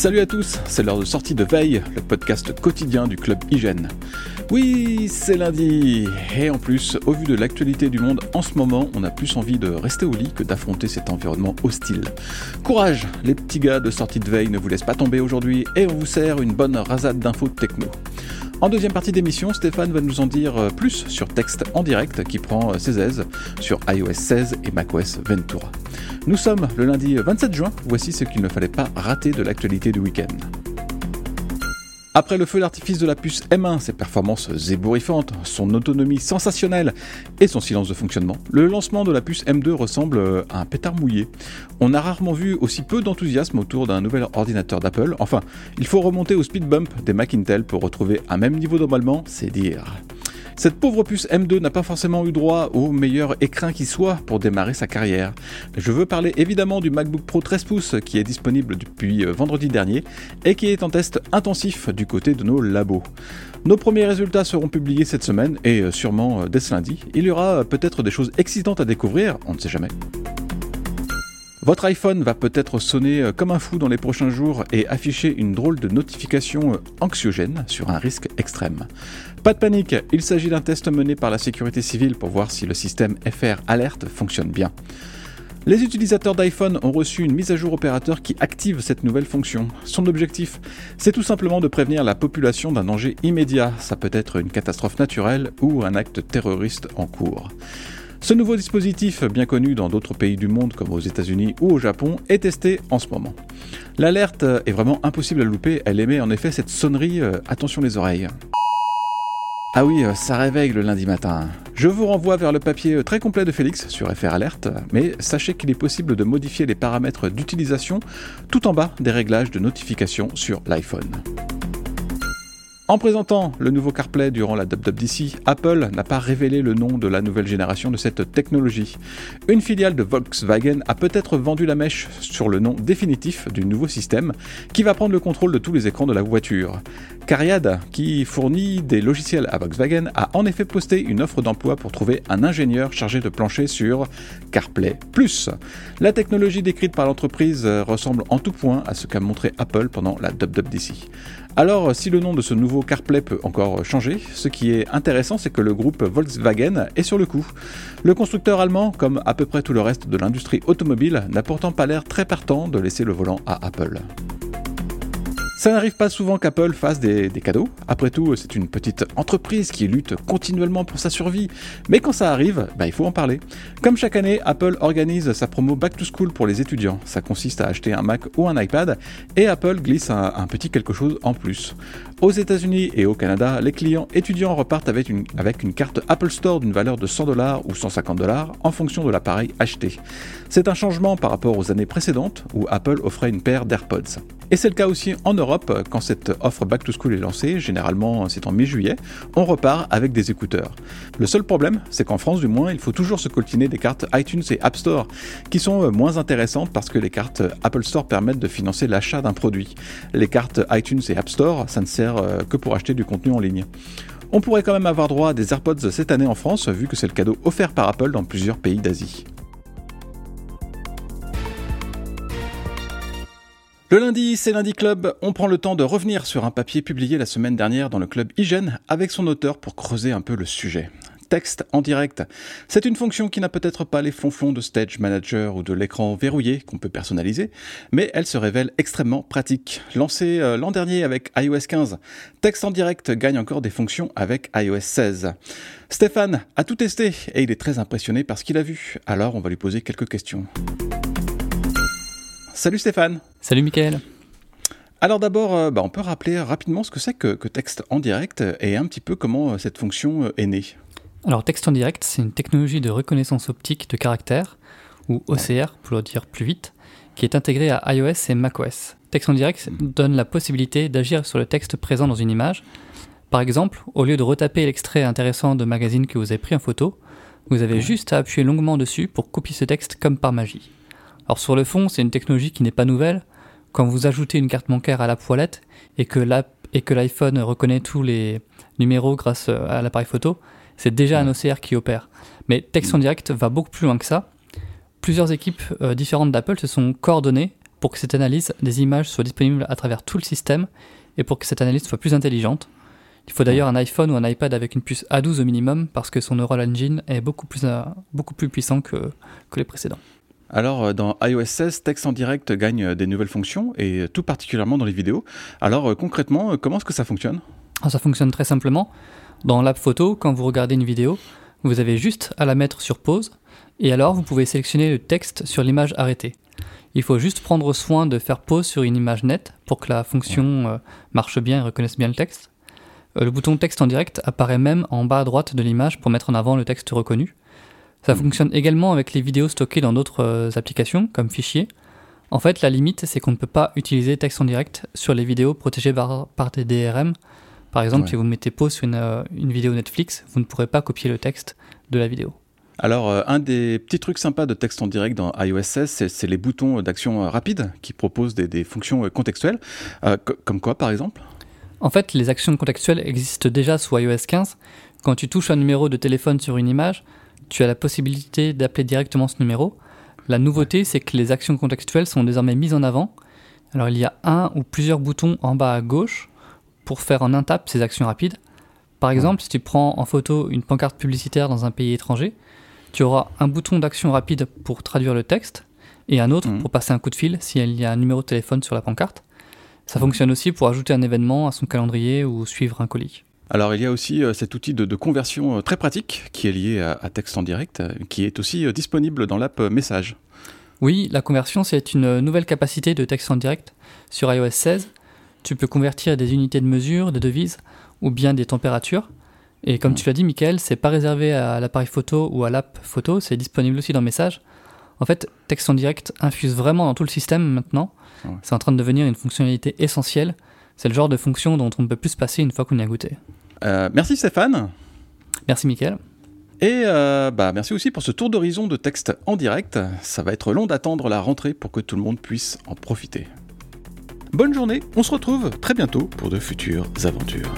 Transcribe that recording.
Salut à tous, c'est l'heure de sortie de Veille, le podcast quotidien du club Hygiène. Oui, c'est lundi, et en plus, au vu de l'actualité du monde en ce moment, on a plus envie de rester au lit que d'affronter cet environnement hostile. Courage, les petits gars de sortie de Veille ne vous laissent pas tomber aujourd'hui, et on vous sert une bonne rasade d'infos techno. En deuxième partie d'émission, Stéphane va nous en dire euh, plus sur texte en direct qui prend euh, ses aises sur iOS 16 et macOS Ventura. Nous sommes le lundi 27 juin, voici ce qu'il ne fallait pas rater de l'actualité du week-end. Après le feu d'artifice de la puce M1, ses performances ébouriffantes, son autonomie sensationnelle et son silence de fonctionnement, le lancement de la puce M2 ressemble à un pétard mouillé. On a rarement vu aussi peu d'enthousiasme autour d'un nouvel ordinateur d'Apple. Enfin, il faut remonter au speed bump des Mac Intel pour retrouver un même niveau d'emballement, c'est dire. Cette pauvre puce M2 n'a pas forcément eu droit au meilleur écrin qui soit pour démarrer sa carrière. Je veux parler évidemment du MacBook Pro 13 pouces qui est disponible depuis euh, vendredi dernier et qui est en test intensif du côté de nos labos. Nos premiers résultats seront publiés cette semaine et euh, sûrement euh, dès ce lundi. Il y aura peut-être des choses excitantes à découvrir, on ne sait jamais. Votre iPhone va peut-être sonner euh, comme un fou dans les prochains jours et afficher une drôle de notification euh, anxiogène sur un risque extrême. Pas de panique, il s'agit d'un test mené par la sécurité civile pour voir si le système FR Alert fonctionne bien. Les utilisateurs d'iPhone ont reçu une mise à jour opérateur qui active cette nouvelle fonction. Son objectif, c'est tout simplement de prévenir la population d'un danger immédiat. Ça peut être une catastrophe naturelle ou un acte terroriste en cours. Ce nouveau dispositif, bien connu dans d'autres pays du monde comme aux États-Unis ou au Japon, est testé en ce moment. L'alerte est vraiment impossible à louper, elle émet en effet cette sonnerie euh, attention les oreilles. Ah oui, euh, ça réveille le lundi matin. Je vous renvoie vers le papier euh, très complet de Félix sur FR Alert, mais sachez qu'il est possible de modifier les paramètres d'utilisation tout en bas des réglages de notification sur l'iPhone. En présentant le nouveau CarPlay durant la WWDC, Apple n'a pas révélé le nom de la nouvelle génération de cette technologie. Une filiale de Volkswagen a peut-être vendu la mèche sur le nom définitif du nouveau système qui va prendre le contrôle de tous les écrans de la voiture. Cariad, qui fournit des logiciels à Volkswagen, a en effet posté une offre d'emploi pour trouver un ingénieur chargé de plancher sur CarPlay Plus. La technologie décrite par l'entreprise ressemble en tout point à ce qu'a montré Apple pendant la WWDC. Alors, si le nom de ce nouveau CarPlay peut encore changer, ce qui est intéressant, c'est que le groupe Volkswagen est sur le coup. Le constructeur allemand, comme à peu près tout le reste de l'industrie automobile, n'a pourtant pas l'air très partant de laisser le volant à Apple. Ça n'arrive pas souvent qu'Apple fasse des, cadeaux. Après tout, c'est une petite entreprise qui lutte continuellement pour sa survie. Mais quand ça arrive, bah, il faut en parler. Comme chaque année, Apple organise sa promo Back to School pour les étudiants. Ça consiste à acheter un Mac ou un iPad et Apple glisse un, petit quelque chose en plus. Aux États-Unis et au Canada, les clients étudiants repartent avec une, avec une carte Apple Store d'une valeur de 100 dollars ou 150 dollars en fonction de l'appareil acheté. C'est un changement par rapport aux années précédentes où Apple offrait une paire d'AirPods. Et c'est le cas aussi en Europe, quand cette offre Back to School est lancée, généralement c'est en mi-juillet, on repart avec des écouteurs. Le seul problème, c'est qu'en France du moins, il faut toujours se coltiner des cartes iTunes et App Store, qui sont euh, moins intéressantes parce que les cartes Apple Store permettent de financer l'achat d'un produit. Les cartes iTunes et App Store, ça ne sert euh, que pour acheter du contenu en ligne. On pourrait quand même avoir droit à des AirPods cette année en France, vu que c'est le cadeau offert par Apple dans plusieurs pays d'Asie. Le lundi, c'est Lundi Club. On prend le temps de revenir sur un papier publié la semaine dernière dans le club Hygiène avec son auteur pour creuser un peu le sujet. Texte en direct. C'est une fonction qui n'a peut-être pas les fonflons de Stage Manager ou de l'écran verrouillé qu'on peut personnaliser, mais elle se révèle extrêmement pratique. Lancée euh, l'an dernier avec iOS 15, Texte en direct gagne encore des fonctions avec iOS 16. Stéphane a tout testé et il est très impressionné par ce qu'il a vu. Alors on va lui poser quelques questions. Salut Stéphane. Salut Mickaël. Alors d'abord, euh, bah, on peut rappeler rapidement ce que c'est que, texte en direct et un petit peu comment euh, cette fonction euh, est née. Alors texte en direct, c'est une technologie de reconnaissance optique de caractère, ou OCR pour le dire plus vite, qui est intégrée à iOS et macOS. Texte en direct donne la possibilité d'agir sur le texte présent dans une image. Par exemple, au lieu de retaper l'extrait intéressant de magazine que vous avez pris en photo, vous avez juste à appuyer longuement dessus pour copier ce texte comme par magie. Alors sur le fond, c'est une technologie qui n'est pas nouvelle. Quand vous ajoutez une carte bancaire à la poilette et que l'iPhone reconnaît tous les numéros grâce euh, à l'appareil photo, c'est déjà un OCR qui opère. Mais Texte en direct va beaucoup plus loin que ça. Plusieurs équipes euh, différentes d'Apple se sont coordonnées pour que cette analyse des images soit disponible à travers tout le système et pour que cette analyse soit plus intelligente. Il faut d'ailleurs un iPhone ou un iPad avec une puce A12 au minimum parce que son Neural Engine est beaucoup plus, euh, beaucoup plus puissant que, que les précédents. Alors, euh, dans iOS 16, Texte en direct gagne des nouvelles fonctions, et tout particulièrement dans les vidéos. Alors, concrètement, comment est-ce que ça fonctionne? Ah, Ça fonctionne très simplement. Dans l'app photo, quand vous regardez une vidéo, vous avez juste à la mettre sur pause, et alors vous pouvez sélectionner le texte sur l'image arrêtée. Il faut juste prendre soin de faire pause sur une image nette pour que la fonction euh, marche bien et reconnaisse bien le texte. Euh, le bouton texte en direct apparaît même en bas à droite de l'image pour mettre en avant le texte reconnu. Ça fonctionne également avec les vidéos stockées dans d'autres euh, applications, comme fichiers. En fait, la limite, c'est qu'on ne peut pas utiliser texte en direct sur les vidéos protégées par, des DRM. Par exemple, si vous mettez pause sur une, une vidéo Netflix, vous ne pourrez pas copier le texte de la vidéo. Alors, euh, un des petits trucs sympas de texte en direct dans iOS 16, c'est les boutons d'action euh, rapide qui proposent des, fonctions euh, contextuelles. comme quoi, par exemple? En fait, les actions contextuelles existent déjà sous iOS 15. Quand tu touches un numéro de téléphone sur une image, tu as la possibilité d'appeler directement ce numéro. La nouveauté, c'est que les actions contextuelles sont désormais mises en avant. Alors, il y a un ou plusieurs boutons en bas à gauche pour faire en un tap ces actions rapides. Par exemple, si tu prends en photo une pancarte publicitaire dans un pays étranger, tu auras un bouton d'action rapide pour traduire le texte et un autre mhm. pour passer un coup de fil s'il y a un numéro de téléphone sur la pancarte. Ça fonctionne aussi pour ajouter un événement à son calendrier ou suivre un colis. Alors il y a aussi euh, cet outil de, conversion euh, très pratique qui est lié à, texte en direct, euh, qui est aussi disponible dans l'app Message. Oui, la conversion c'est une nouvelle capacité de texte en direct sur iOS 16. Tu peux convertir des unités de mesure, des devises ou bien des températures et comme tu l'as dit, Michael, c'est pas réservé à l'appareil photo ou à l'app photo, c'est disponible aussi dans Message. En fait, texte en direct infuse vraiment dans tout le système maintenant. C'est en train de devenir une fonctionnalité essentielle. C'est le genre de fonction dont on ne peut plus se passer une fois qu'on y a goûté. Euh, merci Stéphane. Merci Michael. Et euh, bah, merci aussi pour ce tour d'horizon de texte en direct. Ça va être long d'attendre la rentrée pour que tout le monde puisse en profiter. Bonne journée, on se retrouve très bientôt pour de futures aventures.